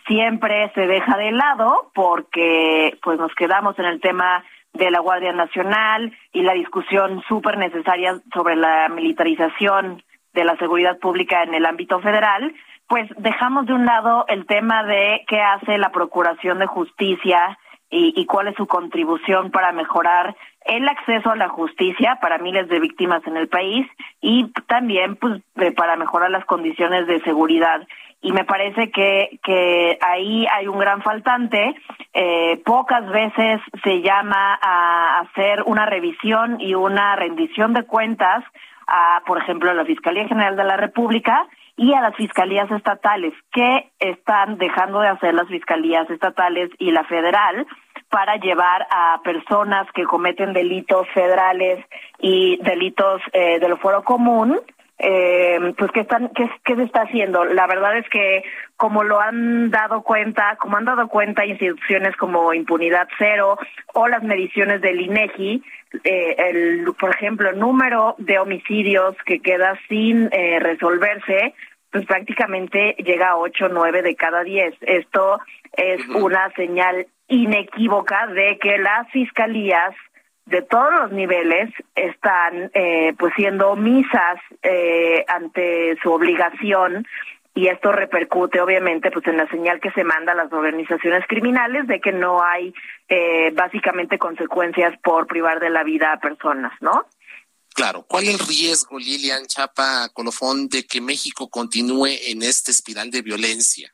siempre se deja de lado porque pues nos quedamos en el tema de la Guardia Nacional y la discusión súper necesaria sobre la militarización de la seguridad pública en el ámbito federal, pues dejamos de un lado el tema de qué hace la Procuración de Justicia y, cuál es su contribución para mejorar el acceso a la justicia para miles de víctimas en el país y también pues para mejorar las condiciones de seguridad y me parece que, que ahí hay un gran faltante. Eh, pocas veces se llama a hacer una revisión y una rendición de cuentas a, por ejemplo, a la Fiscalía General de la República y a las fiscalías estatales. ¿Qué están dejando de hacer las fiscalías estatales y la federal para llevar a personas que cometen delitos federales y delitos eh, del fuero común eh, pues qué están qué, qué se está haciendo la verdad es que como lo han dado cuenta como han dado cuenta instituciones como impunidad cero o las mediciones del INEGI eh, el por ejemplo el número de homicidios que queda sin eh, resolverse pues prácticamente llega a ocho nueve de cada diez. Esto es una señal inequívoca de que las fiscalías de todos los niveles están eh, pues siendo omisas eh, ante su obligación y esto repercute obviamente pues en la señal que se manda a las organizaciones criminales de que no hay eh, básicamente consecuencias por privar de la vida a personas, ¿no? Claro, ¿cuál es el riesgo, Lilian Chapa Colofón, de que México continúe en esta espiral de violencia?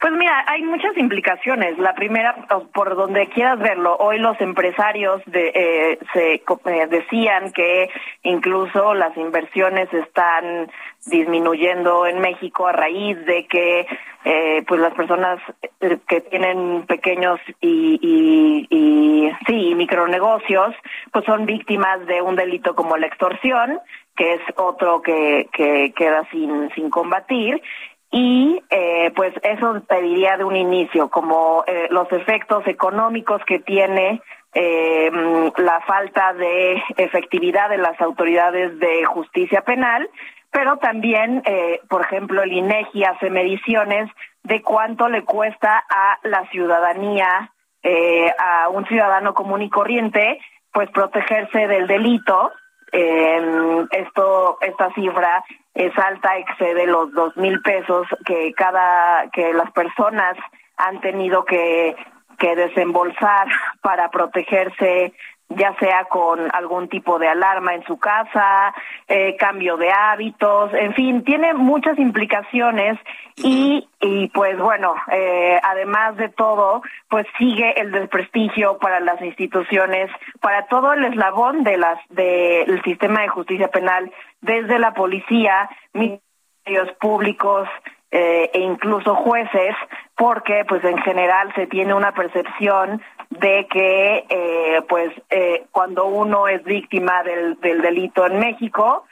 Pues mira, hay muchas implicaciones. La primera, por donde quieras verlo, hoy los empresarios de, eh, se eh, decían que incluso las inversiones están disminuyendo en México a raíz de que eh, pues las personas eh, que tienen pequeños y, y, y sí micronegocios pues son víctimas de un delito como la extorsión que es otro que, que queda sin, sin combatir y eh, pues eso te diría de un inicio, como eh, los efectos económicos que tiene eh, la falta de efectividad de las autoridades de justicia penal, pero también, eh, por ejemplo, el INEGI hace mediciones de cuánto le cuesta a la ciudadanía, eh, a un ciudadano común y corriente, pues protegerse del delito. Eh, esto, esta cifra es alta, excede los dos mil pesos que cada que las personas han tenido que que desembolsar para protegerse ya sea con algún tipo de alarma en su casa, eh, cambio de hábitos, en fin, tiene muchas implicaciones y, y pues bueno, eh, además de todo, pues sigue el desprestigio para las instituciones, para todo el eslabón de las del sistema de justicia penal, desde la policía, ministerios públicos, eh, e incluso jueces, porque pues en general se tiene una percepción de que eh, pues eh, cuando uno es víctima del, del delito en México,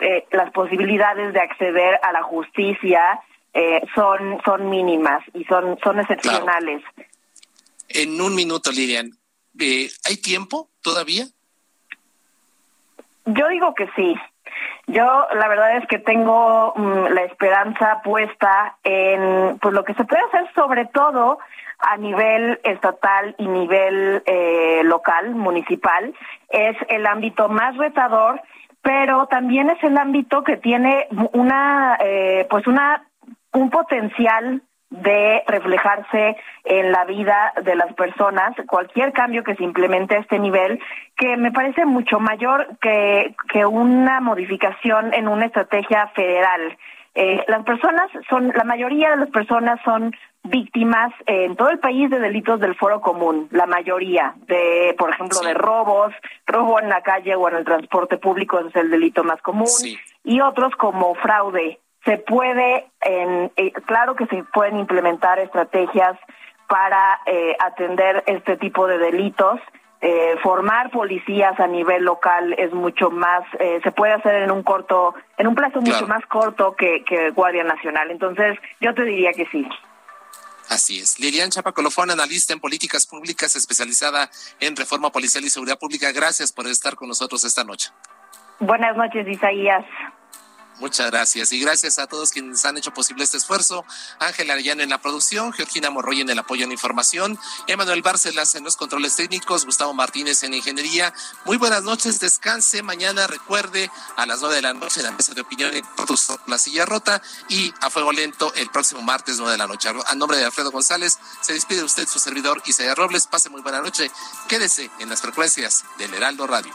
eh, las posibilidades de acceder a la justicia eh, son son mínimas y son son excepcionales. En un minuto, Lilian, eh, ¿hay tiempo todavía? Yo digo que sí. Yo la verdad es que tengo mm, la esperanza puesta en pues lo que se puede hacer sobre todo a nivel estatal y nivel eh, local, municipal, es el ámbito más retador, pero también es el ámbito que tiene una eh, pues una un potencial de reflejarse en la vida de las personas, cualquier cambio que se implemente a este nivel, que me parece mucho mayor que, que una modificación en una estrategia federal. Eh, las personas son, la mayoría de las personas son víctimas en todo el país de delitos del foro común, la mayoría de, por ejemplo, de robos, robo en la calle o en el transporte público es el delito más común, y otros como fraude, se puede, en, eh, claro que se pueden implementar estrategias para eh, atender este tipo de delitos. Eh, formar policías a nivel local es mucho más, eh, se puede hacer en un corto, en un plazo mucho más corto que, que Guardia Nacional. Entonces, yo te diría que sí. Así es. Lilian Chapa Colofón, analista en políticas públicas, especializada en reforma policial y seguridad pública. Gracias por estar con nosotros esta noche. Buenas noches, Isaías. Muchas gracias y gracias a todos quienes han hecho posible este esfuerzo. Ángela Arellano en la producción, Georgina Morroy en el apoyo en información, Emanuel Bárcelas en los controles técnicos, Gustavo Martínez en ingeniería. Muy buenas noches, descanse. Mañana recuerde a las nueve de la noche la mesa de opinión en la silla rota y a fuego lento el próximo martes nueve de la noche. A nombre de Alfredo González, se despide usted su servidor Isaías Robles. Pase muy buena noche. Quédese en las frecuencias del Heraldo Radio.